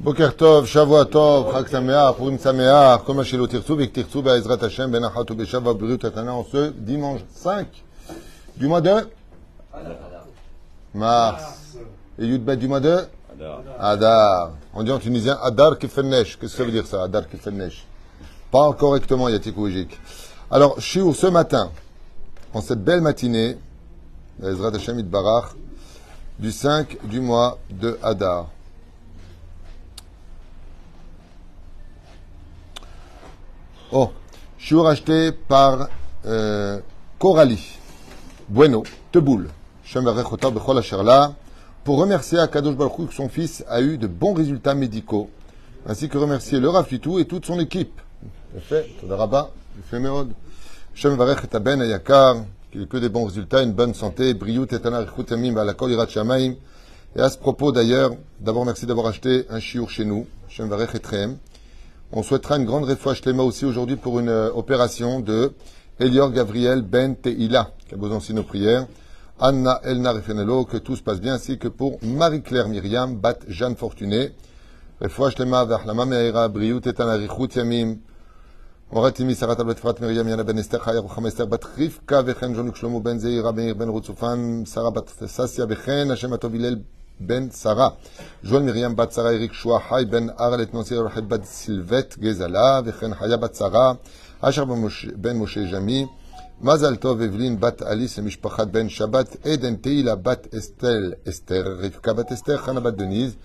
Bokertov, Shavuatov, Chag Sameach, Purim Sameach, Koma Shelo Tirtsu, Vek Tirtsu, Hashem, Ben Be'shav, Abriut, Tatana, en ce dimanche 5 du mois de? Mars. Et Yudbet du mois de? Adar. On dit en tunisien Adar Kefennesh. Qu'est-ce que ça veut dire ça, Adar Kefennesh? Parle correctement, Yatik Oujik. Alors, Shiur, ce matin, en cette belle matinée, Ezrat Hashem Barach, du 5 du mois de Adar. Oh, Shiur acheté par euh, Coralie, Bueno, Teboul, pour remercier Akadosh Baruch que son fils a eu de bons résultats médicaux, ainsi que remercier le Rafitou et toute son équipe. Shem Varech et qu'il ait que des bons résultats, une bonne santé, Irat Shamaim. Et à ce propos d'ailleurs, d'abord merci d'avoir acheté un chiour chez nous. On souhaitera une grande refouach Shlema aussi aujourd'hui pour une euh, opération de Elior Gabriel Ben Teila, qui a besoin aussi de nos prières. Anna Elna Refenelo, que tout se passe bien, ainsi que pour Marie-Claire Myriam, Bat Jeanne Fortuné. Refouach Shlema Vachlama Meira, Briout et Tanarichut Yamim. הורדתי משרת על אפרת מרים יאנה בן אסתר חיה רוחמה אסתר בת רבקה וכן ז'ונק שלמה בן זעירה מאיר בן רוצופן שרה בת ססיה וכן השם הטוב הלל בן שרה ז'ואל מרים בת שרה אריק שועה חי בן ארלת נוסיר רחל בת סילבט גזלה וכן חיה בת שרה אשר בן משה ג'מי מזל טוב אבלין בת אליס למשפחת בן שבת עדן תהילה בת אסתל אסתר רבקה בת אסתר חנה בת דניז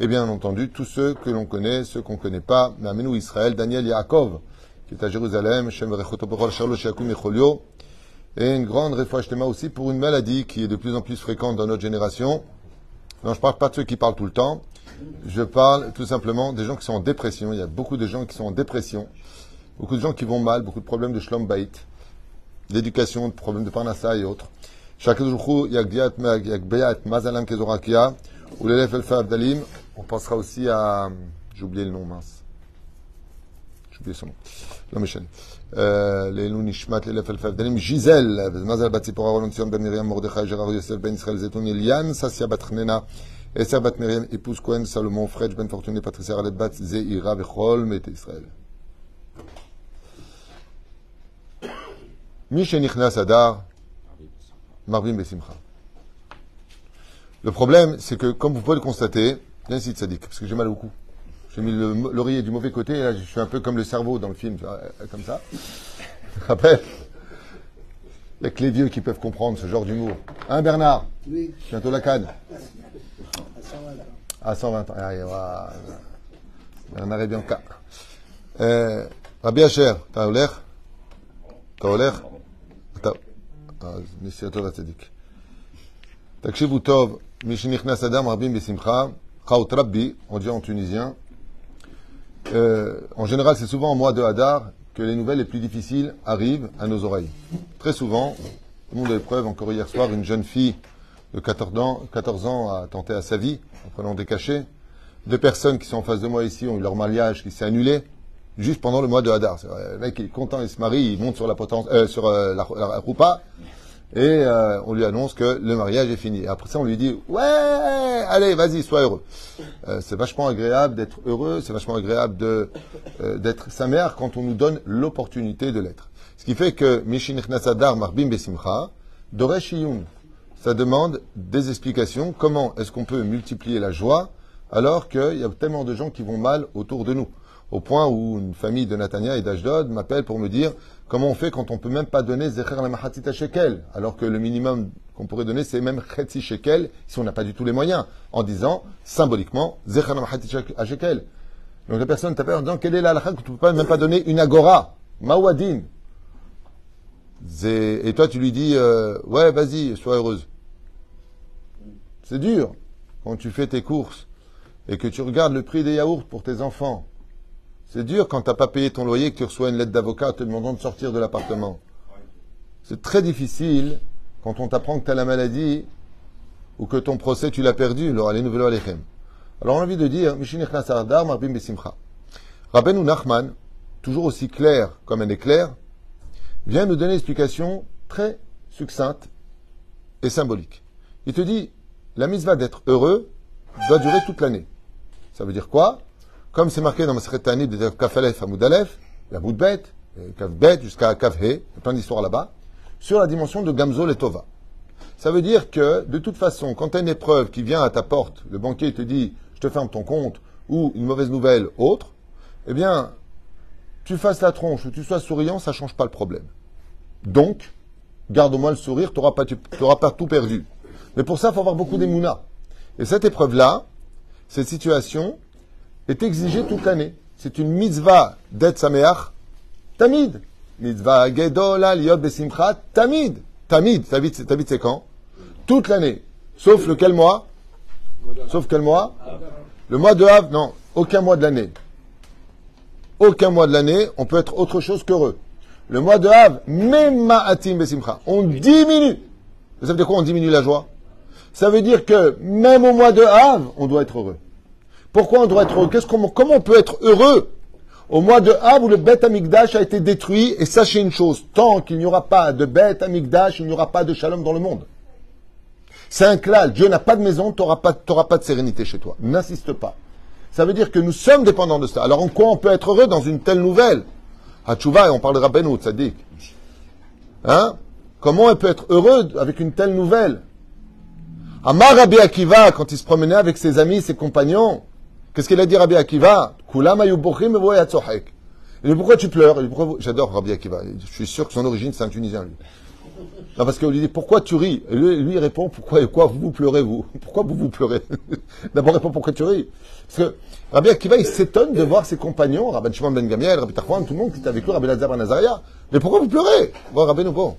et bien entendu tous ceux que l'on connaît, ceux qu'on ne connaît pas, Mamenou Israël, Daniel Yaakov, qui est à Jérusalem, et une grande réfouachetema aussi pour une maladie qui est de plus en plus fréquente dans notre génération. Non, je parle pas de ceux qui parlent tout le temps. Je parle tout simplement des gens qui sont en dépression. Il y a beaucoup de gens qui sont en dépression. Beaucoup de gens qui vont mal, beaucoup de problèmes de shlom bait, d'éducation, de problèmes de parnassa et autres. On pensera aussi à, j'ai oublié le nom mince oublié son nom. La Michel. Lélu Nishmat, l'élève Elfev Dalim, Gisèle, euh, Mazel Batzipora, Ronon Sion, Ben Miriam, Mordechai, Gérard Yosef, Ben Israël, Zetoun, Eliane, Sassia Batchnena, Esther Bat Miriam, épouse Cohen, Salomon, Fred, Ben Fortuné, Patricia Arlette Bat, Zéira, Bechol, Met Israël. Michenichnas Adar, Marvin Besimcha. Le problème, c'est que, comme vous pouvez le constater, bien si, Tzadik, parce que j'ai mal au cou. J'ai mis l'oreiller du mauvais côté, et là je suis un peu comme le cerveau dans le film, comme ça. Après, il n'y a que les vieux qui peuvent comprendre ce genre d'humour. Hein Bernard Oui. Bientôt la canne. À 120 ans. À 120 ans. Allez, voilà. Bernard est bien cas. Euh, Rabbi Asher, אתה הולך? אתה הולך? אתה... אז נסיעתו לצדיק. תקשיבו טוב, מי שנכנס אדם רבים בשמחה, חאוט רבי, on dit en tunisien, euh, en général, c'est souvent au mois de Hadar que les nouvelles les plus difficiles arrivent à nos oreilles. Très souvent, tout le monde a eu encore hier soir, une jeune fille de 14 ans, 14 ans a tenté à sa vie en prenant des cachets. Deux personnes qui sont en face de moi ici ont eu leur mariage qui s'est annulé juste pendant le mois de Hadar. Le mec est content, il se marie, il monte sur la potence, euh, sur euh, la roupa et euh, on lui annonce que le mariage est fini. Après ça, on lui dit ouais, allez, vas-y, sois heureux. Euh, c'est vachement agréable d'être heureux, c'est vachement agréable de euh, d'être sa mère quand on nous donne l'opportunité de l'être. Ce qui fait que Nasadar Marbim Besimcha, Doresh Iyun, ça demande des explications. Comment est-ce qu'on peut multiplier la joie alors qu'il y a tellement de gens qui vont mal autour de nous? Au point où une famille de Natania et d'Ashdod m'appelle pour me dire comment on fait quand on peut même pas donner Zecher la Mahatita Shekel, alors que le minimum qu'on pourrait donner c'est même Chetzi Shekel, si on n'a pas du tout les moyens, en disant symboliquement Zecher la Mahatita Shekel. Donc la personne t'appelle en disant quelle est la halakha que tu peux pas, même pas donner une agora, Mawadin. Et toi tu lui dis euh, ouais vas-y, sois heureuse. C'est dur quand tu fais tes courses et que tu regardes le prix des yaourts pour tes enfants c'est dur quand tu n'as pas payé ton loyer que tu reçois une lettre d'avocat te demandant de sortir de l'appartement. C'est très difficile quand on t'apprend que tu as la maladie ou que ton procès tu l'as perdu. Alors, on a envie de dire, Rabbeinu Nachman, toujours aussi clair comme est claire, vient nous donner une explication très succincte et symbolique. Il te dit, la mise va d'être heureux, doit durer toute l'année. Ça veut dire quoi? Comme c'est marqué dans ma Tani de Kafalef à Moudalef, il y a Boudbet, Kafbet jusqu'à Kafhe, plein d'histoires là-bas, sur la dimension de Gamzol et Tova. Ça veut dire que, de toute façon, quand tu as une épreuve qui vient à ta porte, le banquier te dit je te ferme ton compte, ou une mauvaise nouvelle autre, eh bien, tu fasses la tronche ou tu sois souriant, ça ne change pas le problème. Donc, garde-moi le sourire, tu n'auras pas, pas, tout perdu. Mais pour ça, il faut avoir beaucoup d'émouna. Et cette épreuve-là, cette situation, est exigée toute l'année. C'est une mitzvah d'être tamid. Mitzvah gedola liot besimcha, tamid. Tamid, tamid c'est quand? Toute l'année. Sauf lequel mois? Sauf quel mois? Le mois de Av, non, aucun mois de l'année. Aucun mois de l'année, on peut être autre chose qu'heureux. Le mois de Av, même ma'atim besimcha, on diminue. Vous savez de quoi on diminue la joie? Ça veut dire que même au mois de Av, on doit être heureux. Pourquoi on doit être heureux? Comment on peut être heureux? Au mois de Av où le Beth Amikdash a été détruit Et sachez une chose, tant qu'il n'y aura pas de Beth Amikdash, il n'y aura pas de shalom dans le monde. C'est un clal. Dieu n'a pas de maison, tu n'auras pas, de sérénité chez toi. N'insiste pas. Ça veut dire que nous sommes dépendants de ça. Alors en quoi on peut être heureux dans une telle nouvelle? Hachuva, et on parle de Rabbeinu, dit. Hein? Comment on peut être heureux avec une telle nouvelle? Amar Rabbi Akiva, quand il se promenait avec ses amis, ses compagnons, qu'est-ce qu'il a dit Rabbi Akiva? Il dit pourquoi tu pleures? J'adore Rabbi Akiva. Je suis sûr que son origine, c'est un Tunisien, lui. Non, parce qu'on lui dit pourquoi tu ris? Et lui, lui, il répond pourquoi et quoi vous pleurez vous? Pourquoi vous vous pleurez? D'abord répond pourquoi tu ris? Parce que Rabbi Akiva, il s'étonne de voir ses compagnons, Rabbi Shimon ben Gamiel, Rabbi Tarfouan, tout le monde qui était avec lui, Rabbi Lazar ben Nazaria. Mais pourquoi vous pleurez? Bon, Rabbi Nouveau.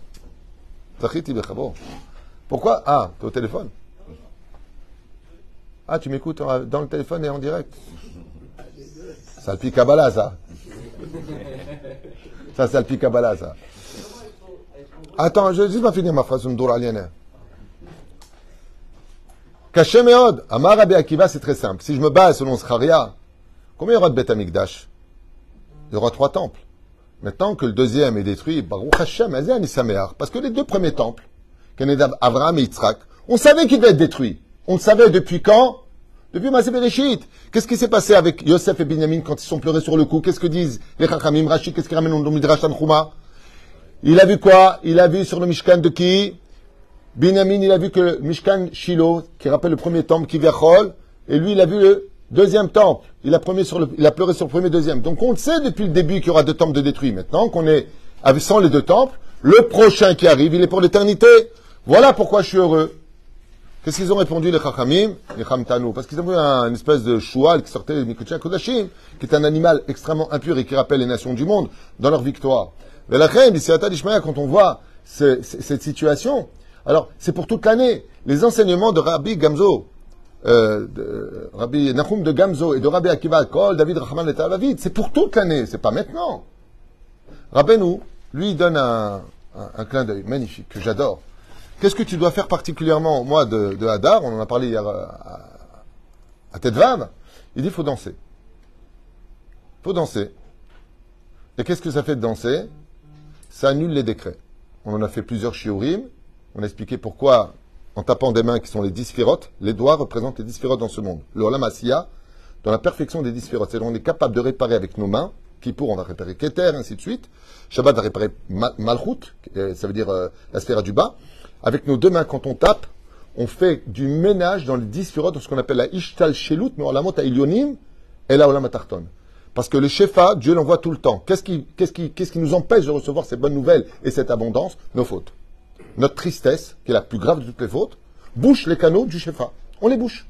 Pourquoi? Ah, t'es au téléphone Ah, tu m'écoutes dans le téléphone et en direct Ça le Kabbalah, ça. Ça, ça le Kabbalah, ça. Attends, je vais pas finir ma phrase, Mdour Aliéna. Caché Meod, Amar Rabbi Akiva, c'est très simple. Si je me base selon Scharia, combien y aura de Beth Amikdash Il y aura trois temples. Maintenant que le deuxième est détruit, Baruch Hashem, parce que les deux premiers temples, Kenedab, Avraham et Yitzhak, on savait qu'ils devaient être détruits. On le savait depuis quand? Depuis Massé Bereshit. Qu'est-ce qui s'est passé avec Yosef et Binyamin quand ils sont pleurés sur le coup? Qu'est-ce que disent les Chachamim Rashi Qu'est-ce qu'ils ramènent au Midrash Tanchuma il a vu quoi? Il a vu sur le Mishkan de qui? Binyamin, il a vu que le Mishkan Shiloh, qui rappelle le premier temple, qui Kiviachol, et lui, il a vu le deuxième temple. Il a, sur le, il a pleuré sur le premier, deuxième. Donc on le sait depuis le début qu'il y aura deux temples de détruits. Maintenant qu'on est sans les deux temples, le prochain qui arrive, il est pour l'éternité. Voilà pourquoi je suis heureux. Qu'est-ce qu'ils ont répondu les Chachamim, les Chamtanu Parce qu'ils ont vu un, une espèce de choual qui sortait de Kodashim, qui est un animal extrêmement impur et qui rappelle les nations du monde dans leur victoire. Mais la quand on voit cette situation, alors c'est pour toute l'année. Les enseignements de Rabbi Gamzo, euh, Rabbi Nahum de Gamzo et de Rabbi Akiva Kol, David Rahman et David, c'est pour toute l'année, c'est pas maintenant. Rabbeinu, lui, donne un, clin d'œil magnifique que j'adore. Qu'est-ce que tu dois faire particulièrement au mois de, Hadar? On en a parlé hier euh, à, à Tedvav. Il dit il faut danser. Il faut danser. Et qu'est-ce que ça fait de danser? Ça annule les décrets. On en a fait plusieurs shiurim. On a expliqué pourquoi, en tapant des mains qui sont les dix les doigts représentent les dix dans ce monde. Le Olam dans la perfection des dix c'est-à-dire on est capable de réparer avec nos mains, pour on va réparer Keter, ainsi de suite. Shabbat va réparer Malchut, ça veut dire euh, la sphère du bas. Avec nos deux mains, quand on tape, on fait du ménage dans les dix dans ce qu'on appelle la Ishtal Shelut, mais la à Ilyonim et la Olam parce que le Shefa, Dieu l'envoie tout le temps. Qu'est-ce qui, qu'est-ce, qui, qu'est-ce qui nous empêche de recevoir ces bonnes nouvelles et cette abondance Nos fautes. Notre tristesse, qui est la plus grave de toutes les fautes, bouche les canaux du Shefa. On les bouche.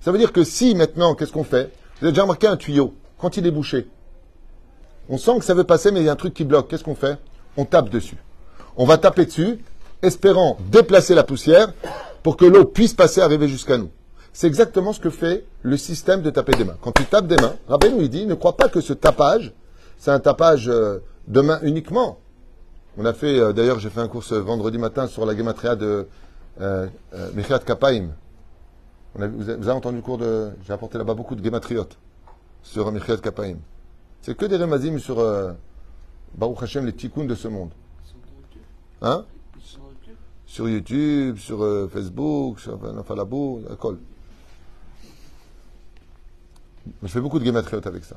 Ça veut dire que si maintenant, qu'est-ce qu'on fait Vous avez déjà remarqué un tuyau, quand il est bouché, on sent que ça veut passer, mais il y a un truc qui bloque. Qu'est-ce qu'on fait On tape dessus. On va taper dessus, espérant déplacer la poussière pour que l'eau puisse passer, arriver jusqu'à nous. C'est exactement ce que fait le système de taper des mains. Quand tu tapes des mains, Rabbeinu il dit, ne crois pas que ce tapage, c'est un tapage euh, de main uniquement. On a fait, euh, d'ailleurs, j'ai fait un cours vendredi matin sur la gematria de euh, euh Kapaim. vous, avez, entendu le cours de... J'ai apporté là-bas beaucoup de gematriotes sur Mechiat Kapaim. C'est que des remazim sur Baruch Hashem, les tikkuns de ce monde. Hein? Sur YouTube, sur Facebook, sur Nafalabou, l'école. Je fais beaucoup de gématriotes avec ça.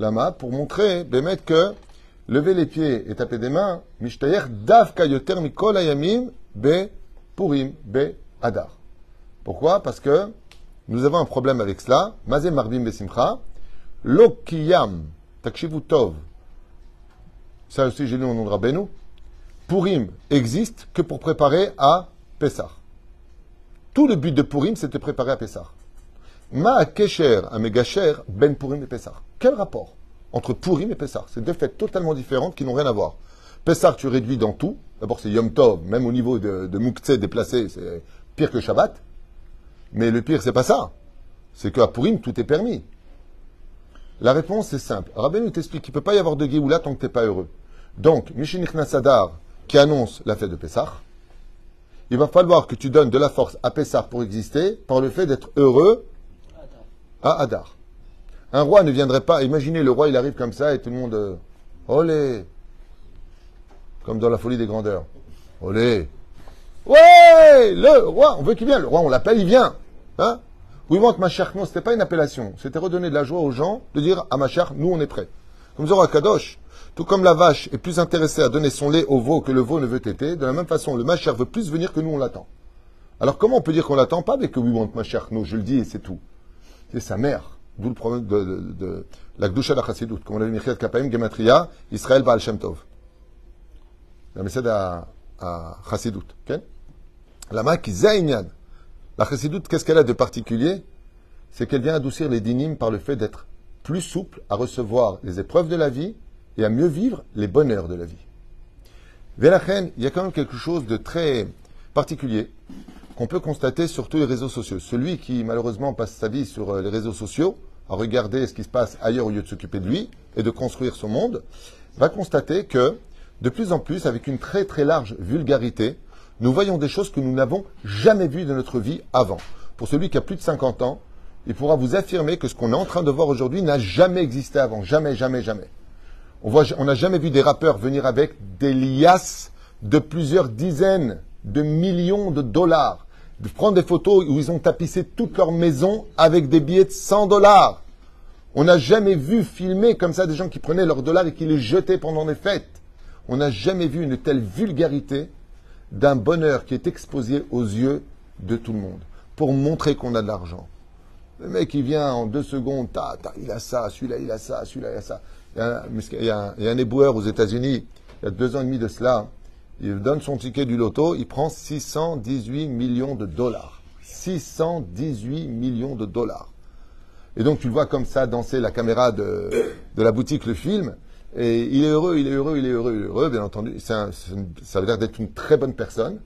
Lama, pour montrer, Bémet, que lever les pieds et taper des mains, Mishtayer dav kayoter mikol ayamim be purim be adar. Pourquoi? Parce que nous avons un problème avec cela. Mazé marbim besimcha, lokiyam takshivu tov. Ça aussi, j'ai lu au nom de Rabbeinu. Purim existe que pour préparer à Pessah. Tout le but de Purim, c'était préparer à Pessah. Ma kesher, un megacher, ben Purim et Pessah. Quel rapport entre Purim et Pessah? C'est deux fêtes totalement différentes qui n'ont rien à voir. Pessah, tu réduis dans tout. D'abord, c'est Yom Tov, même au niveau de, de déplacé, c'est pire que Shabbat. Mais le pire, c'est pas ça. C'est qu'à Purim, tout est permis. La réponse est simple. Rabbeinu t'explique qu'il ne peut pas y avoir de Géoula tant que tu n'es pas heureux. Donc, Mishinik Nasadar, qui annonce la fête de Pessah, il va falloir que tu donnes de la force à Pessah pour exister par le fait d'être heureux à Adar. Un roi ne viendrait pas. Imaginez le roi, il arrive comme ça et tout le monde. Euh, olé Comme dans la folie des grandeurs. Olé Ouais Le roi, on veut qu'il vienne. Le roi, on l'appelle, il vient. Hein Oui, ma Machar, non, c'était pas une appellation. C'était redonner de la joie aux gens de dire à Machar, nous, on est prêts. Comme Zora Kadosh, tout comme la vache est plus intéressée à donner son lait au veau que le veau ne veut téter, de la même façon, le Machar veut plus venir que nous, on l'attend. Alors comment on peut dire qu'on l'attend pas avec We want Machar Non, je le dis et c'est tout. C'est sa mère. D'où le problème de, de, de la Gdusha de la. Comme on l'a vu, Michiat Kapaim, Gematria, Israël Baal Shem Tov. La méthode à, à Chassidut. La main qui zainyan. La Chassidut, qu'est-ce qu'elle a de particulier? C'est qu'elle vient adoucir les dynimes par le fait d'être plus souple à recevoir les épreuves de la vie et à mieux vivre les bonheurs de la vie. Vélachen, il y a quand même quelque chose de très particulier qu'on peut constater sur tous les réseaux sociaux. Celui qui malheureusement passe sa vie sur euh, les réseaux sociaux, à regarder ce qui se passe ailleurs au lieu de s'occuper de lui et de construire son monde, va constater que de plus en plus, avec une très très large vulgarité, nous voyons des choses que nous n'avons jamais vues de notre vie avant. Pour celui qui a plus de 50 ans, il pourra vous affirmer que ce qu'on est en train de voir aujourd'hui n'a jamais existé avant. Jamais, jamais, jamais. On n'a jamais vu des rappeurs venir avec des liasses de plusieurs dizaines de millions de dollars. Prendre des photos où ils ont tapissé toute leur maison avec des billets de 100 dollars. On n'a jamais vu filmer comme ça des gens qui prenaient leurs dollars et qui les jetaient pendant les fêtes. On n'a jamais vu une telle vulgarité d'un bonheur qui est exposé aux yeux de tout le monde pour montrer qu'on a de l'argent. Le mec, il vient en deux secondes, ta, il a ça, celui-là, il a ça, celui-là, il a ça. Il y a, un, éboueur aux États-Unis, il y a deux ans et demi de cela, il donne son ticket du loto, il prend 618 millions de dollars. 618 millions de dollars. Et donc tu le vois comme ça danser la caméra de, la boutique, le film, et il est heureux, il est heureux, il est heureux, heureux, bien entendu. ça veut dire d'être une très bonne personne.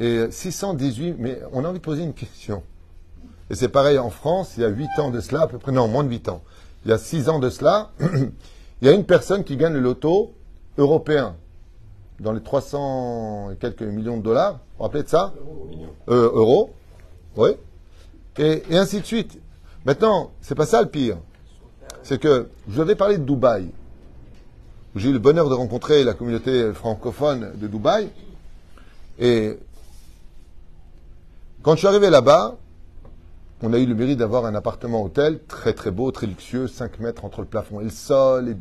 Et 618, mais on a envie de poser une question. Et c'est pareil en France, il y a 8 ans de cela, à peu près, non, moins de 8 ans. Il y a 6 ans de cela, Il y a une personne qui gagne le loto européen dans les 300 et quelques millions de dollars. Vous vous rappelez de ça euh, Euros. Oui. Et, ainsi de suite. Maintenant, c'est pas ça le pire. C'est que je vous avais parlé de Dubaï. J'ai eu le bonheur de rencontrer la communauté francophone de Dubaï. Et quand je suis arrivé là-bas, on a eu le mérite d'avoir un appartement hôtel très très beau, très luxueux, 5 mètres entre le plafond et le sol. Et...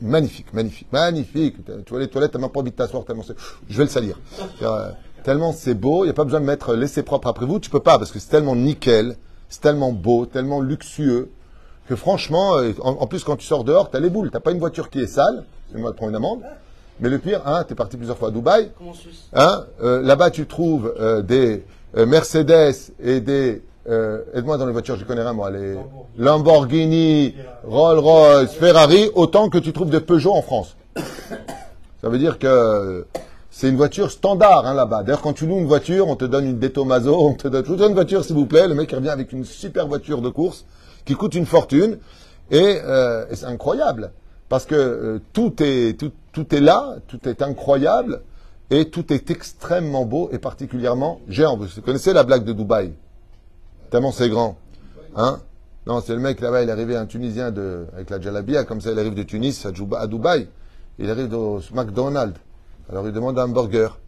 Magnifique, magnifique, magnifique. Tu vois les toilettes, t'as même pas envie de t'asseoir tellement c'est... Je vais le salir. Euh, tellement c'est beau, il n'y a pas besoin de mettre laisser propre après vous, tu peux pas parce que c'est tellement nickel, c'est tellement beau, tellement luxueux que franchement, euh, en, plus quand tu sors dehors, tu as les boules. T'as pas une voiture qui est sale, c'est moi de prendre une amende. Mais le pire, hein, tu es parti plusieurs fois à Dubaï. Hein, euh, là-bas, tu trouves des Mercedes et des euh, aide-moi dans les voitures, je connais rien moi, les Lamborghini, Rolls-Royce, Ferrari, autant que tu trouves de Peugeot en France. Ça veut dire que c'est une voiture standard hein, là-bas. D'ailleurs, quand tu loues une voiture, on te donne une Detomaso, on te donne une voiture s'il vous plaît. Le mec revient avec une super voiture de course qui coûte une fortune et, euh, c'est incroyable parce que euh, tout est tout, tout est là, tout est incroyable et tout est extrêmement beau et particulièrement géant. Vous connaissez la blague de Dubaï? Tellement c'est grand. Hein Non, c'est le mec là-bas, il est arrivé, un Tunisien de, avec la Jalabia, comme ça, il arrive de Tunis à, Dubaï. Il arrive au McDonald's. Alors il demande un hamburger.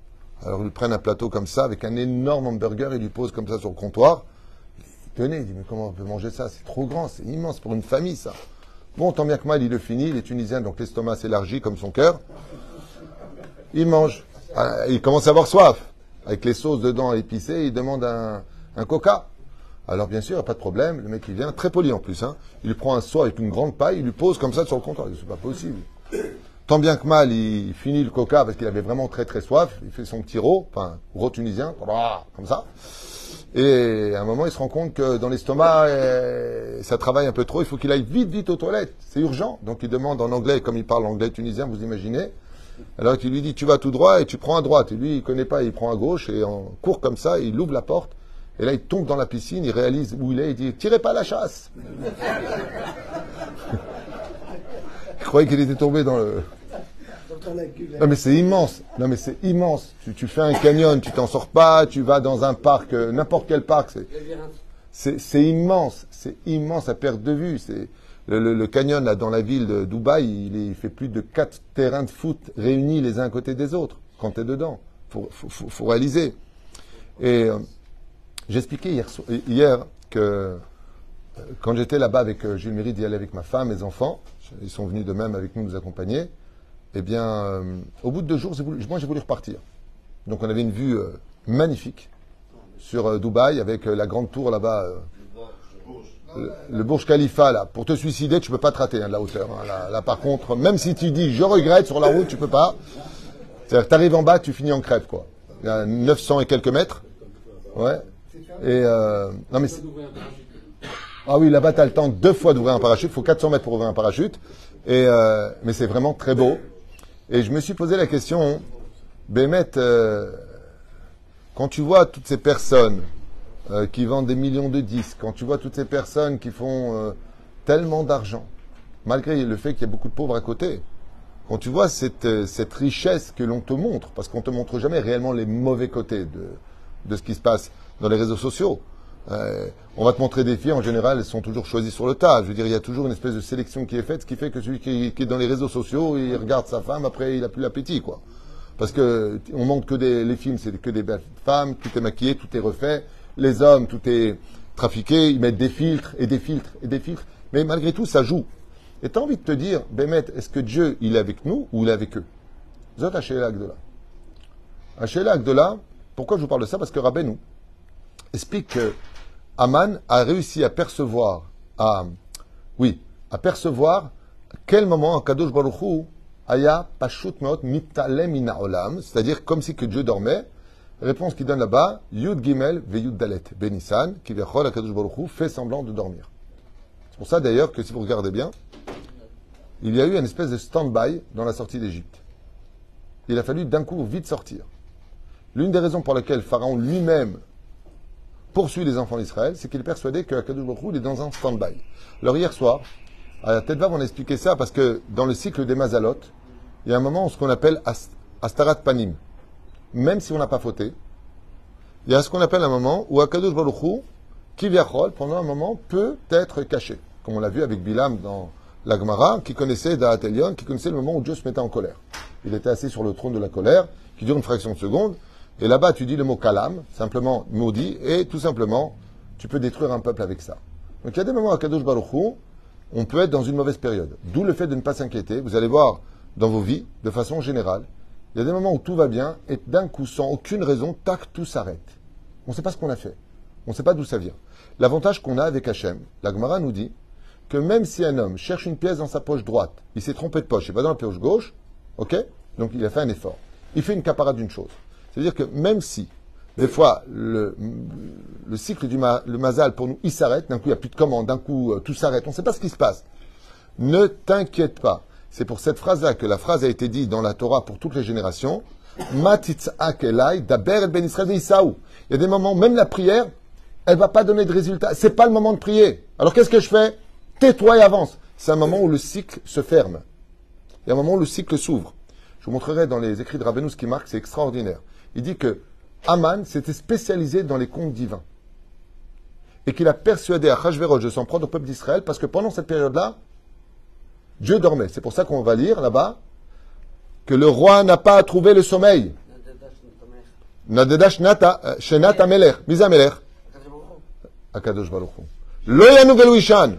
Alors ils prennent un plateau comme ça, avec un énorme hamburger, il lui pose comme ça sur le comptoir. étonné, il dit, mais comment on peut manger ça? C'est trop grand, c'est immense pour une famille, ça. Bon, tant bien que mal, il le finit, il est tunisien, donc l'estomac s'élargit comme son cœur. Il mange. Ah, Il commence à avoir soif. Avec les sauces dedans épicées, il demande un coca. Alors bien sûr, pas de problème, le mec il vient, très poli en plus, hein. il prend un seau avec une grande paille, il lui pose comme ça sur le comptoir. C'est pas possible. Tant bien que mal, il finit le coca parce qu'il avait vraiment très très soif. Il fait son petit ro, enfin, ro tunisien, comme ça. Et à un moment, il se rend compte que dans l'estomac, euh, ça travaille un peu trop. Il faut qu'il aille vite, vite aux toilettes. C'est urgent. Donc il demande en anglais, comme il parle anglais tunisien, vous imaginez. Alors qu'il lui dit, tu vas tout droit et tu prends à droite. Et lui, il connaît pas, il prend à gauche et en court comme ça, il ouvre la porte. Et là, il tombe dans la piscine, il réalise où il est, il dit, tirez pas la chasse. il croyait qu'il était tombé dans le... Non mais c'est immense. Non mais c'est immense. Tu, fais un canyon, tu t'en sors pas, tu vas dans un parc, euh, n'importe quel parc, c'est- immense. C'est immense à perte de vue. C'est le, canyon là dans la ville de Dubaï, il, fait plus de quatre terrains de foot réunis les uns à côté des autres quand tu es dedans. Faut, faut- faut réaliser. Et euh, j'expliquais hier, hier que euh, quand j'étais là-bas avec euh, Jules Méride, d'y aller avec ma femme, mes enfants, ils sont venus de même avec nous nous accompagner. Eh bien, euh, au bout de deux jours, moi j'ai voulu repartir. Donc on avait une vue magnifique sur Dubaï avec la grande tour là-bas, le, le Burj Khalifa là. Pour te suicider, tu peux pas te rater hein, de la hauteur. hein. Là, par contre, même si tu dis je regrette sur la route, tu peux pas. C'est-à-dire t'arrives en bas, tu finis en crêpe quoi. Il y a 900 et quelques mètres. Ouais. Euh, ah oui, là-bas, tu as le temps deux fois d'ouvrir un parachute. Il faut 400 mètres pour ouvrir un parachute. Euh, mais c'est vraiment très beau. Et je me suis posé la question, Bémet, euh, quand tu vois toutes ces personnes qui vendent des millions de disques, quand tu vois toutes ces personnes qui font tellement d'argent, malgré le fait qu'il y a beaucoup de pauvres à côté, quand tu vois cette, richesse que l'on te montre, parce qu'on te montre jamais réellement les mauvais côtés de ce qui se passe dans les réseaux sociaux. Euh, on va te montrer des filles, en général, elles sont toujours choisies sur le tas. Je veux dire, il y a toujours une espèce de sélection qui est faite, ce qui fait que celui qui, est dans les réseaux sociaux, il regarde sa femme, après il a plus l'appétit, quoi. Parce que on montre que des, les films, c'est que des belles femmes, tout est maquillé, tout est refait. Les hommes, tout est trafiqué, ils mettent des filtres et des filtres et des filtres. Mais malgré tout, ça joue. Et tu as envie de te dire, Bémet, est-ce que Dieu, il est avec nous ou il est avec eux? Zot Hachéla Agdola. Hachéla Agdola, pourquoi je vous parle de ça? Parce que Rabbeinu explique que Aman a réussi à percevoir, à, oui, à percevoir quel moment Kadosh Baruch Hu aya pashut meot mitalem mina olam, c'est-à-dire comme si que Dieu dormait. Réponse qu'il donne là-bas, Yud Gimel ve Yud Dalet Benissan, qui verchol à Kadosh Baruch Hu fait semblant de dormir. C'est pour ça d'ailleurs que si vous regardez bien, il y a eu une espèce de stand-by dans la sortie d'Égypte. Il a fallu d'un coup vite sortir. L'une des raisons pour lesquelles Pharaon lui-même poursuit les enfants d'Israël, c'est qu'il est persuadé que Akadosh est dans un stand-by. Alors hier soir, à tête on a expliqué ça parce que dans le cycle des Mazalot, il y a un moment où ce qu'on appelle Ast- Astarat Panim, même si on n'a pas fauté, il y a ce qu'on appelle un moment où Akadosh Baruch Kivyachol, pendant un moment, peut être caché. Comme on l'a vu avec Bilam dans la Gemara, qui connaissait Da'at qui connaissait le moment où Dieu se mettait en colère. Il était assis sur le trône de la colère, qui dure une fraction de seconde, et là-bas, tu dis le mot kalam, simplement maudit, et tout simplement, tu peux détruire un peuple avec ça. Donc il y a des moments à Kadosh Baruch Hu, on peut être dans une mauvaise période. D'où le fait de ne pas s'inquiéter. Vous allez voir dans vos vies, de façon générale, il y a des moments où tout va bien, et d'un coup, sans aucune raison, tac, tout s'arrête. On ne sait pas ce qu'on a fait. On ne sait pas d'où ça vient. L'avantage qu'on a avec Hachem, la Gemara nous dit que même si un homme cherche une pièce dans sa poche droite, il s'est trompé de poche, il va dans la poche gauche, ok? Donc il a fait un effort. Il fait une caparade d'une chose. C'est-à-dire que même si, des fois, le, le cycle du mazal, pour nous, il s'arrête, d'un coup, il n'y a plus de commande, d'un coup, euh, tout s'arrête, on ne sait pas ce qui se passe. Ne t'inquiète pas. C'est pour cette phrase-là que la phrase a été dite dans la Torah pour toutes les générations. Daber ben. Il y a des moments, même la prière, elle va pas donner de résultat. C'est pas le moment de prier. Alors qu'est-ce que je fais? Tais-toi et avance. C'est un moment où le cycle se ferme. Il y a un moment où le cycle s'ouvre. Je vous montrerai dans les écrits de Rabbeinu ce qui marque, c'est extraordinaire. Il dit que Aman s'était spécialisé dans les contes divins. Et qu'il a persuadé à Hachvérosh de s'en prendre au peuple d'Israël parce que pendant cette période-là, Dieu dormait. C'est pour ça qu'on va lire là-bas que le roi n'a pas trouvé le sommeil. Nadedash nata, euh, shenat amelech, mis amelech. à Kadosh Baruch Hu. Lo Ishan.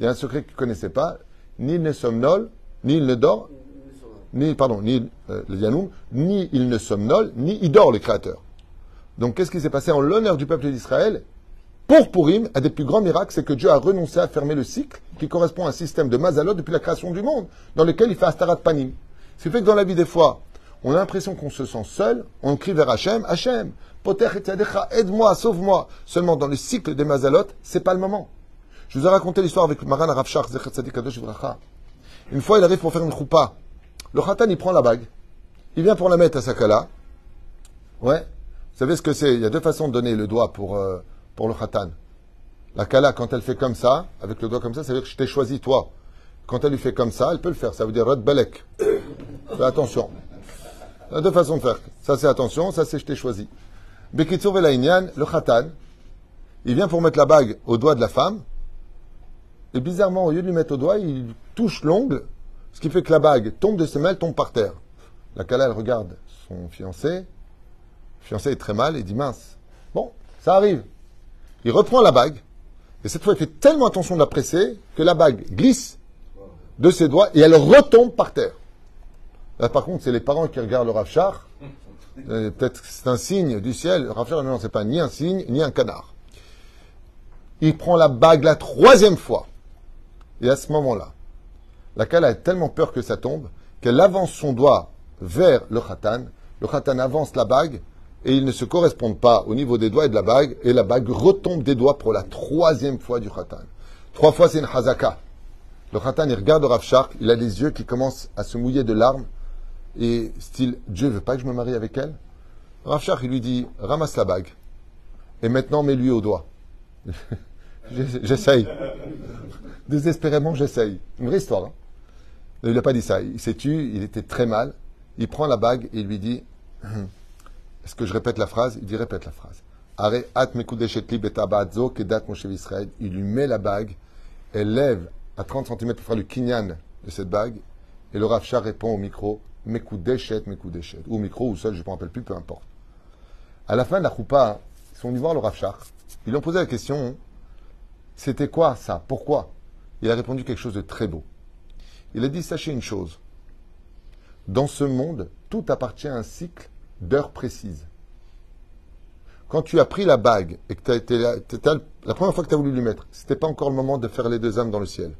Il y a un secret qu'il ne connaissait pas. Ni il ne somnole, ni il ne dort, ni, pardon, ni euh, le Yanoum, ni il ne somnole, ni il dort, le Créateur. Donc, qu'est-ce qui s'est passé en l'honneur du peuple d'Israël? Pour Purim, un des plus grands miracles, c'est que Dieu a renoncé à fermer le cycle qui correspond à un système de Mazalot depuis la création du monde, dans lequel il fait Astarat Panim. Ce qui fait que dans la vie, des fois, on a l'impression qu'on se sent seul, on crie vers Hachem, Hachem, Poter et aide-moi, sauve-moi. Seulement, dans le cycle des Mazalot, c'est pas le moment. Je vous ai raconté l'histoire avec Maran Ravshach, Zecher Tzadik Kadosh. Une fois, il arrive pour faire une choupa. Le khatan, il prend la bague. Il vient pour la mettre à sa kala. Ouais. Vous savez ce que c'est? Il y a deux façons de donner le doigt pour, euh, pour le khatan. La kala, quand elle fait comme ça, avec le doigt comme ça, ça veut dire que je t'ai choisi, toi. Quand elle lui fait comme ça, elle peut le faire. Ça veut dire Rod Belek. Fais attention. Il y a deux façons de faire. Ça, c'est attention. Ça, c'est je t'ai choisi. Bekitsur Velaïnian, le khatan, il vient pour mettre la bague au doigt de la femme. Et bizarrement, au lieu de lui mettre au doigt, il touche l'ongle, ce qui fait que la bague tombe de ses mains, tombe par terre. La Kala, regarde son fiancé. Le fiancé est très mal et dit mince. Bon, ça arrive. Il reprend la bague. Et cette fois, il fait tellement attention de la presser que la bague glisse de ses doigts et elle retombe par terre. Là, par contre, c'est les parents qui regardent le Rafchar. Peut-être que c'est un signe du ciel. Le Rafchar, non, c'est pas ni un signe, ni un canard. Il prend la bague la troisième fois. Et à ce moment-là, la Kala a tellement peur que ça tombe qu'elle avance son doigt vers le Khatan. Le Khatan avance la bague et ils ne se correspondent pas au niveau des doigts et de la bague. Et la bague retombe des doigts pour la troisième fois du Khatan. Trois fois, c'est une Hazaka. Le Khatan, il regarde Rav il a les yeux qui commencent à se mouiller de larmes. Et style, Dieu veut pas que je me marie avec elle Rav il lui dit, ramasse la bague. Et maintenant, mets-lui au doigt. J'essaye. Désespérément, j'essaye. Une vraie histoire. Hein. Il n'a pas dit ça. Il s'est tué, il était très mal. Il prend la bague et il lui dit Est-ce que je répète la phrase? Il dit Répète la phrase. Il lui met la bague, elle lève à 30 cm pour faire le kinyan de cette bague, et le Rav répond au micro Mekoudeshet, Mekoudeshet. Ou au micro, ou seul, je ne me rappelle plus, peu importe. À la fin de la choupa, ils sont venus voir le Rav Ils lui ont posé la question C'était quoi ça? Pourquoi? Il a répondu quelque chose de très beau. Il a dit Sachez une chose. Dans ce monde, tout appartient à un cycle d'heures précises. Quand tu as pris la bague et que tu as été la première fois que tu as voulu lui mettre, c'était pas encore le moment de faire les deux âmes dans le ciel.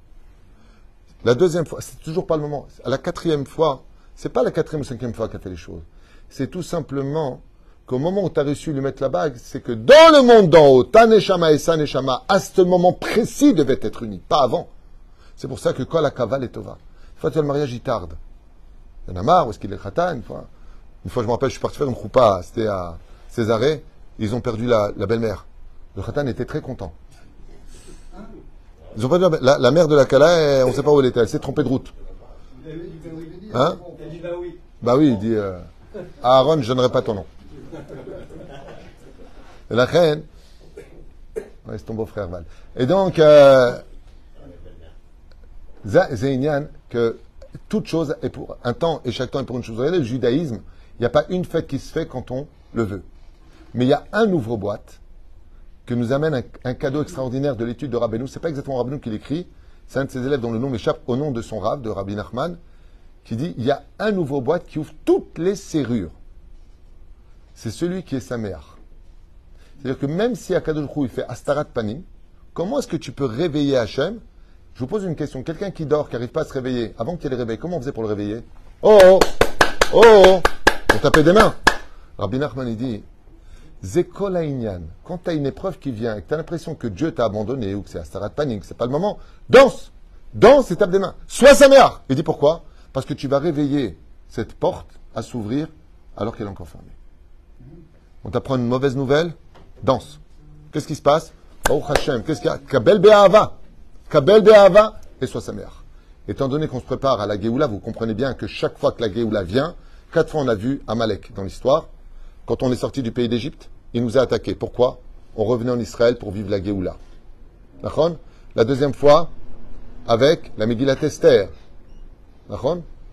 La deuxième fois, c'est toujours pas le moment. À la quatrième fois, c'est pas la quatrième ou cinquième fois qu'il a fait les choses. C'est tout simplement qu'au moment où tu as reçu lui mettre la bague, c'est que dans le monde d'en haut, ta neshama et sa neshama, à ce moment précis, devaient être unis, pas avant. C'est pour ça que quand la cavale est tova, une fois le mariage, il tarde. Il y en a marre, où est-ce qu'il est khatan, une fois? Une fois, je me rappelle, je suis parti faire une choupa, c'était à Césarée, ils ont perdu la, belle-mère. Le khatan était très content. Ils ont perdu la, la, mère de la Kala, on ne sait pas où elle était, elle s'est trompée de route. Hein? Bah oui, il dit euh, Aaron, je donnerai pas ton nom. Et la reine, ouais, c'est ton beau-frère Val. Et donc, euh, Zéinian, que toute chose est pour un temps et chaque temps est pour une chose. Regardez le judaïsme, il n'y a pas une fête qui se fait quand on le veut. Mais il y a un ouvre-boîte que nous amène un, cadeau extraordinaire de l'étude de Rabbeinu. C'est pas exactement Rabbeinu qui l'écrit, c'est un de ses élèves dont le nom m'échappe au nom de son Rav, de Rabbi Nachman, qui dit il y a un ouvre-boîte qui ouvre toutes les serrures. C'est celui qui est sa. C'est-à-dire que même si Akadosh il fait Astarat Panim, comment est-ce que tu peux réveiller Hachem je vous pose une question. Quelqu'un qui dort, qui n'arrive pas à se réveiller, avant qu'il ait le réveil, comment on faisait pour le réveiller? Oh Oh Oh, oh On tapait des mains. Rabbi Nachman, il dit Zekolaïnian, quand tu une épreuve qui vient et que tu as l'impression que Dieu t'a abandonné ou que c'est Astarat Panique, c'est pas le moment, danse Danse et tape des mains. Sois sa mère Il dit pourquoi? Parce que tu vas réveiller cette porte à s'ouvrir alors qu'elle est encore fermée. On t'apprend une mauvaise nouvelle Danse. Qu'est-ce qui se passe? Oh Hashem, qu'est-ce qu'il y a? Kabel Be'ava Kabel Be'ava et soit sa mère. Étant donné qu'on se prépare à la Géoula, vous comprenez bien que chaque fois que la Géoula vient, quatre fois on a vu Amalek dans l'histoire. Quand on est sorti du pays d'Égypte, il nous a attaqués. Pourquoi? On revenait en Israël pour vivre la Géoula. La deuxième fois, avec la Megillat Esther.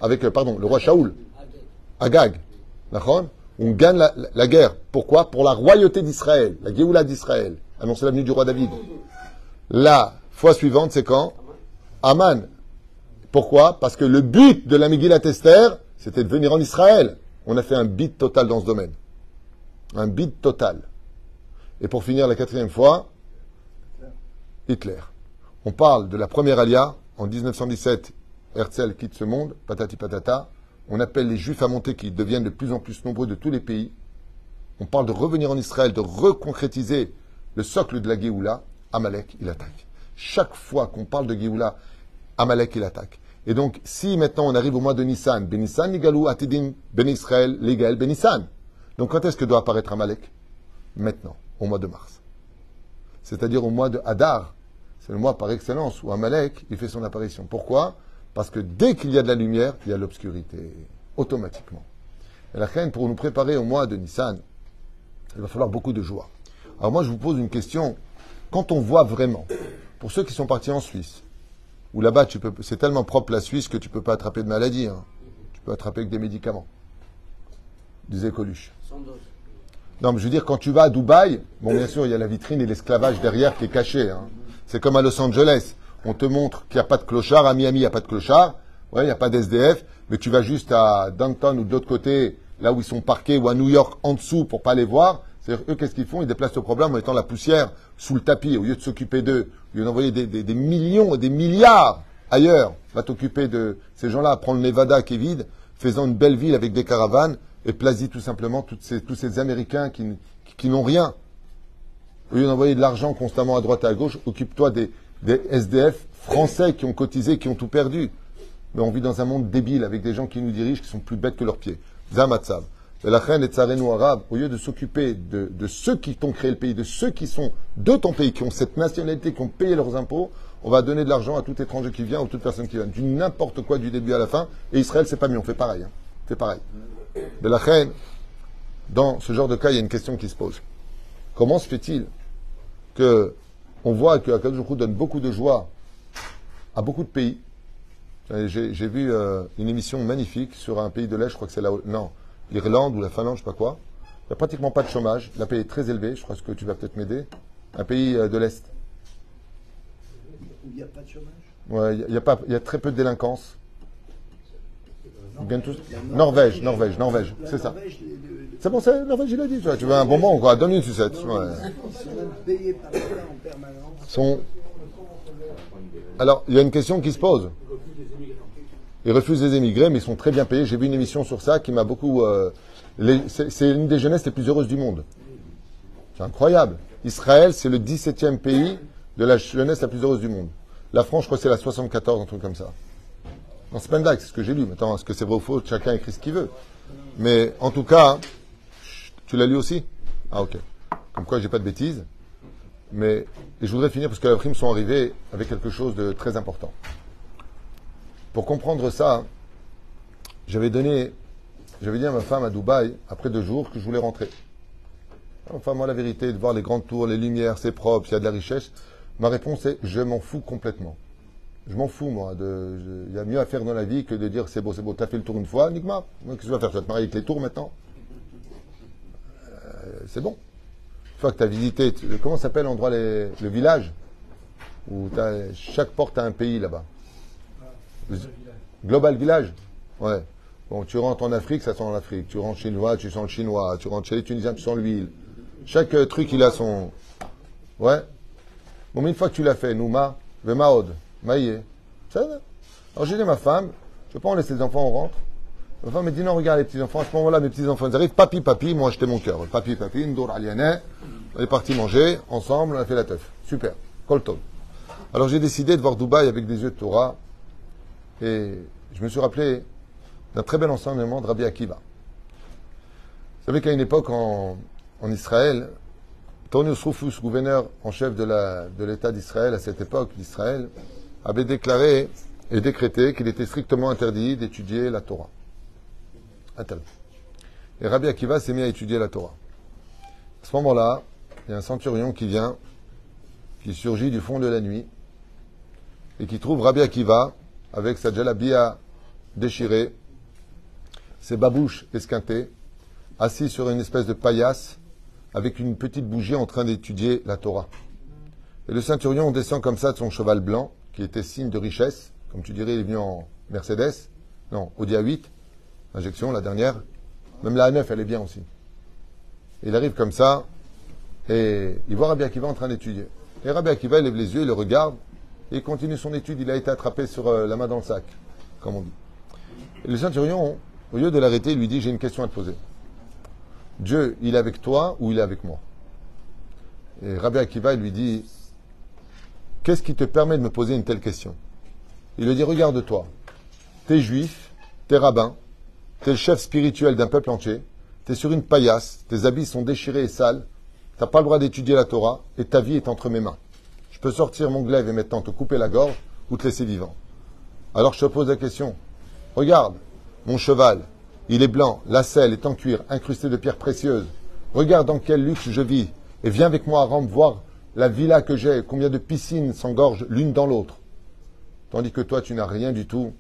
Avec, euh, pardon, le roi Shaoul. Agag. On gagne la, guerre. Pourquoi? Pour la royauté d'Israël, la Géoula d'Israël. annoncer la venue du roi David. La fois suivante, c'est quand Aman. Pourquoi? Parce que le but de la Megillat Esther, c'était de venir en Israël. On a fait un bid total dans ce domaine. Un bid total. Et pour finir la quatrième fois, Hitler. On parle de la première alia. En 1917, Herzl quitte ce monde, patati patata. On appelle les juifs à monter qui deviennent de plus en plus nombreux de tous les pays. On parle de revenir en Israël, de reconcrétiser le socle de la Géoula. Amalek, il attaque. Chaque fois qu'on parle de Géoula, Amalek, il attaque. Et donc, si maintenant on arrive au mois de Nissan, Benissan, Nigalou, Atidim, Ben Israël, Légal, Benissan. Donc quand est-ce que doit apparaître Amalek? Maintenant, au mois de mars. C'est-à-dire au mois de Hadar. C'est le mois par excellence où Amalek, il fait son apparition. Pourquoi? Parce que dès qu'il y a de la lumière, il y a l'obscurité. Automatiquement. Et la reine, pour nous préparer au mois de Nissan, il va falloir beaucoup de joie. Alors moi, je vous pose une question. Quand on voit vraiment, pour ceux qui sont partis en Suisse, où là-bas, c'est tellement propre la Suisse que tu ne peux pas attraper de maladie. Hein. Tu peux attraper que des médicaments. Des écoluches. Non, mais je veux dire, quand tu vas à Dubaï, bon, bien sûr, il y a la vitrine et l'esclavage derrière qui est caché. Hein. C'est comme à Los Angeles. On te montre qu'il n'y a pas de clochard. À Miami, il n'y a pas de clochard. Ouais, il n'y a pas d'SDF. Mais tu vas juste à Downtown ou de l'autre côté, là où ils sont parqués, ou à New York en dessous pour pas les voir. Eux, qu'est-ce qu'ils font? Ils déplacent le problème en mettant la poussière sous le tapis. Au lieu de s'occuper d'eux, au lieu d'envoyer des, millions, des milliards ailleurs, va t'occuper de ces gens-là, prendre le Nevada qui est vide, faisant une belle ville avec des caravanes, et plasis tout simplement tous ces Américains qui, n'ont rien. Au lieu d'envoyer de l'argent constamment à droite et à gauche, occupe-toi des, des SDF français qui ont cotisé, qui ont tout perdu. Mais on vit dans un monde débile avec des gens qui nous dirigent, qui sont plus bêtes que leurs pieds. Zamatzab. La reine et Tsarenu arabe, au lieu de s'occuper de, ceux qui t'ont créé le pays, de ceux qui sont de ton pays, qui ont cette nationalité, qui ont payé leurs impôts, on va donner de l'argent à tout étranger qui vient ou toute personne qui vient. Du n'importe quoi du début à la fin. Et Israël, c'est pas mieux, on fait pareil. Hein. Pareil. De la reine, dans ce genre de cas, il y a une question qui se pose. Comment se fait-il que on voit que donne beaucoup de joie à beaucoup de pays? J'ai vu euh, une émission magnifique sur un pays de l'Est, je crois que c'est là. Non, l'Irlande ou la Finlande, je sais pas quoi. Il n'y a pratiquement pas de chômage. La paye est très élevée. Je crois que tu vas peut-être m'aider. Un pays euh, de l'Est. Il n'y a pas de chômage? Ouais, il y, a pas, il y a très peu de délinquance. Bien tous. Norvège, Norvège, Norvège, c'est ça. C'est bon, c'est Norvège, il a dit. Tu, vois, tu veux un bonbon, quoi Donne une sucette. Ouais. Sont... Alors, il y a une question qui se pose. Ils refusent les émigrés, mais ils sont très bien payés. J'ai vu une émission sur ça qui m'a beaucoup. Euh, les- c'est une des jeunesses les plus heureuses du monde. C'est incroyable. Israël, c'est le 17e pays de la jeunesse la plus heureuse du monde. La France, je crois que c'est la 74, un truc comme ça. Non, c'est pas une c'est ce que j'ai lu. Maintenant, est-ce que c'est vrai ou faux? Chacun écrit ce qu'il veut. Mais en tout cas, tu l'as lu aussi? Ah, ok. Comme quoi, j'ai pas de bêtises. Mais et je voudrais finir parce que la prime sont arrivés avec quelque chose de très important. Pour comprendre ça, j'avais donné, j'avais dit à ma femme à Dubaï, après deux jours, que je voulais rentrer. Enfin, moi, la vérité, de voir les grandes tours, les lumières, c'est propre, il y a de la richesse, ma réponse est je m'en fous complètement. Je m'en fous, moi. Il y a mieux à faire dans la vie que de dire c'est beau, c'est beau. T'as fait le tour une fois, Nigma. Qu'est-ce que tu vas faire? Tu vas te marier avec les tours maintenant? Euh, C'est bon. Une fois que tu as visité, comment s'appelle l'endroit, le village? Où chaque porte a un pays là-bas. Global Village Ouais. Bon, tu rentres en Afrique, ça sent l'Afrique. Tu rentres chinois, tu sens le chinois. Tu rentres chez les Tunisiens, tu sens l'huile. Chaque euh, truc, il a son. Ouais. Bon, mais une fois que tu l'as fait, Nouma, Vemaod, Maïe, ça va. Alors j'ai dit à ma femme, je ne veux pas en laisser les enfants, on rentre. Ma femme me dit non, regarde les petits-enfants, à ce moment-là, mes petits-enfants, ils arrivent, papi, papi, m'ont acheté mon cœur. Papi, papi, Ndour Alianet, on est parti manger, ensemble, on a fait la teuf. Super. Colton. Alors j'ai décidé de voir Dubaï avec des yeux de Torah, et je me suis rappelé d'un très bel enseignement de Rabbi Akiva. Vous savez qu'à une époque en, Israël, Tonius Rufus, gouverneur en chef de l'État d'Israël à cette époque d'Israël, avait déclaré et décrété qu'il était strictement interdit d'étudier la Torah. Et Rabbi Akiva s'est mis à étudier la Torah. À ce moment-là, il y a un centurion qui vient, qui surgit du fond de la nuit, et qui trouve Rabbi Akiva avec sa jalabia déchirée, ses babouches esquintées, assis sur une espèce de paillasse, avec une petite bougie en train d'étudier la Torah. Et le centurion descend comme ça de son cheval blanc, qui était signe de richesse. Comme tu dirais, il est venu en Mercedes. Non, Audi A8, injection, la dernière. Même la A9, elle est bien aussi. Il arrive comme ça, et il voit Rabbi Akiva en train d'étudier. Et Rabbi Akiva, il lève les yeux, il le regarde, et il continue son étude. Il a été attrapé sur euh, la main dans le sac, comme on dit. Le centurion, au lieu de l'arrêter, lui dit, j'ai une question à te poser. Dieu, il est avec toi ou il est avec moi? Et Rabbi Akiva, lui dit, qu'est-ce qui te permet de me poser une telle question? Il lui dit, regarde-toi, t'es juif, t'es rabbin, t'es le chef spirituel d'un peuple entier, t'es sur une paillasse, tes habits sont déchirés et sales, t'as pas le droit d'étudier la Torah et ta vie est entre mes mains. Peux sortir mon glaive et maintenant te couper la gorge ou te laisser vivant. Alors je te pose la question, regarde, mon cheval, il est blanc, la selle est en cuir, incrustée de pierres précieuses. Regarde dans quel luxe je vis et viens avec moi à Rome voir la villa que j'ai, combien de piscines s'engorgent l'une dans l'autre. Tandis que toi, tu n'as rien du tout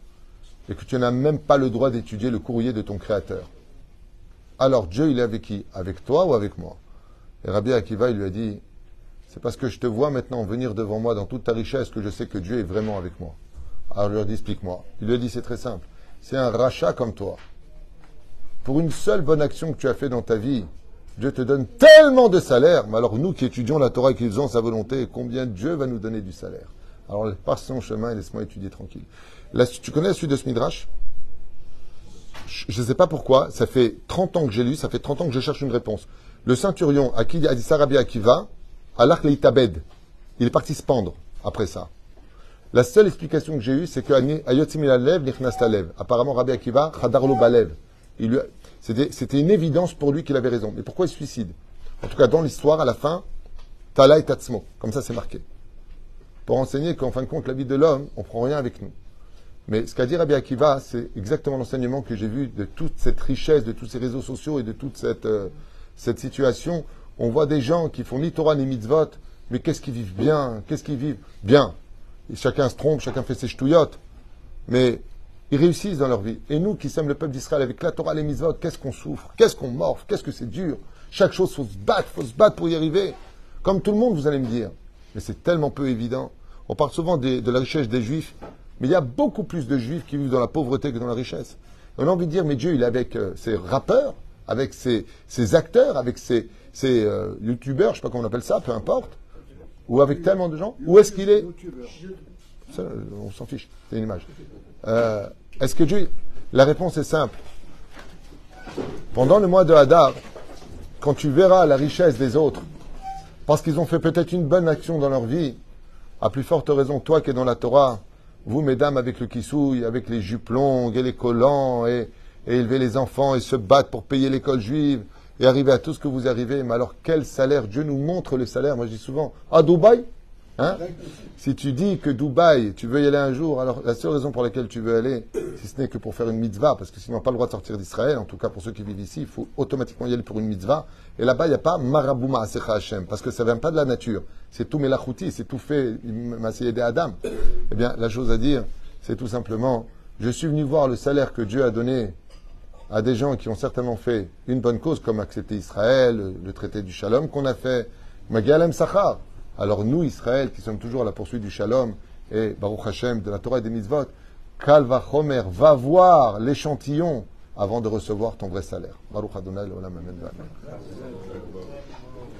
et que tu n'as même pas le droit d'étudier le courrier de ton Créateur. Alors Dieu, il est avec qui? Avec toi ou avec moi? Et Rabbi Akiva, lui a dit, c'est parce que je te vois maintenant venir devant moi dans toute ta richesse que je sais que Dieu est vraiment avec moi. Alors je ai dit, explique-moi. Il lui dit, c'est très simple. C'est un rachat comme toi. Pour une seule bonne action que tu as fait dans ta vie, Dieu te donne tellement de salaire. Mais alors nous qui étudions la Torah et qui faisons sa volonté, combien Dieu va nous donner du salaire? Alors passe son chemin et laisse-moi étudier tranquille. Tu connais la suite de ce midrash? Je ne sais pas pourquoi, ça fait 30 ans que j'ai lu, ça fait 30 ans que je cherche une réponse. Le ceinturion à qui a dit Sarabia Akiva, l'arc Leitabed, il est parti se pendre après ça. La seule explication que j'ai eue, c'est que Lev, Lev. Apparemment, Rabbi Akiva, Chadarlo Balev. C'était une évidence pour lui qu'il avait raison. Mais pourquoi il se suicide? En tout cas, dans l'histoire, à la fin, Tala et Tatsmo. Comme ça, c'est marqué. Pour enseigner qu'en fin de compte, la vie de l'homme, on prend rien avec nous. Mais ce qu'a dit Rabbi Akiva, c'est exactement l'enseignement que j'ai vu de toute cette richesse, de tous ces réseaux sociaux et de toute cette, euh, cette situation. On voit des gens qui font ni Torah ni mitzvot, mais qu'est-ce qu'ils vivent bien Qu'est-ce qu'ils vivent bien Chacun se trompe, chacun fait ses ch'touillottes. Mais ils réussissent dans leur vie. Et nous qui sommes le peuple d'Israël avec la Torah, les mitzvot, qu'est-ce qu'on souffre Qu'est-ce qu'on morfe Qu'est-ce que c'est dur Chaque chose, faut se battre, faut se battre pour y arriver. Comme tout le monde, vous allez me dire. Mais c'est tellement peu évident. On parle souvent de la richesse des juifs. Mais il y a beaucoup plus de juifs qui vivent dans la pauvreté que dans la richesse. on a envie de dire, mais Dieu, il est avec euh, ses rappeurs, avec ses, acteurs, avec ses, euh, youtubeurs, je ne sais pas comment on appelle ça, peu importe. Ou avec tellement de gens. Où est-ce qu'il est, On s'en fiche, c'est une image. Euh, est-ce que Dieu... La réponse est simple. Pendant le mois de Hadar, quand tu verras la richesse des autres, parce qu'ils ont fait peut-être une bonne action dans leur vie, à plus forte raison, toi qui es dans la Torah, vous, mesdames, avec le kissouille, avec les jupes longues et les collants, et, élever les enfants et se battre pour payer l'école juive, et arriver à tout ce que vous arrivez. Mais alors, quel salaire? Dieu nous montre le salaire. Moi, je dis souvent, à Dubaï hein? Si tu dis que Dubaï, tu veux y aller un jour, alors la seule raison pour laquelle tu veux aller, si ce n'est que pour faire une mitzvah, parce que sinon, pas le droit de sortir d'Israël, en tout cas pour ceux qui vivent ici, il faut automatiquement y aller pour une mitzvah. Et là-bas, il n'y a pas marabouma asecha Hashem, parce que ça ne vient pas de la nature. C'est tout melachouti, c'est tout fait, des Adam. Eh bien, la chose à dire, c'est tout simplement, je suis venu voir le salaire que Dieu a donné à des gens qui ont certainement fait une bonne cause, comme accepter Israël, le, traité du Shalom qu'on a fait, Magialem Sachar. Alors nous, Israël, qui sommes toujours à la poursuite du Shalom, et Baruch Hashem, de la Torah et des mitzvot, Kalva Chomer, va voir l'échantillon avant de recevoir ton vrai salaire. Baruch Adonai, Amen.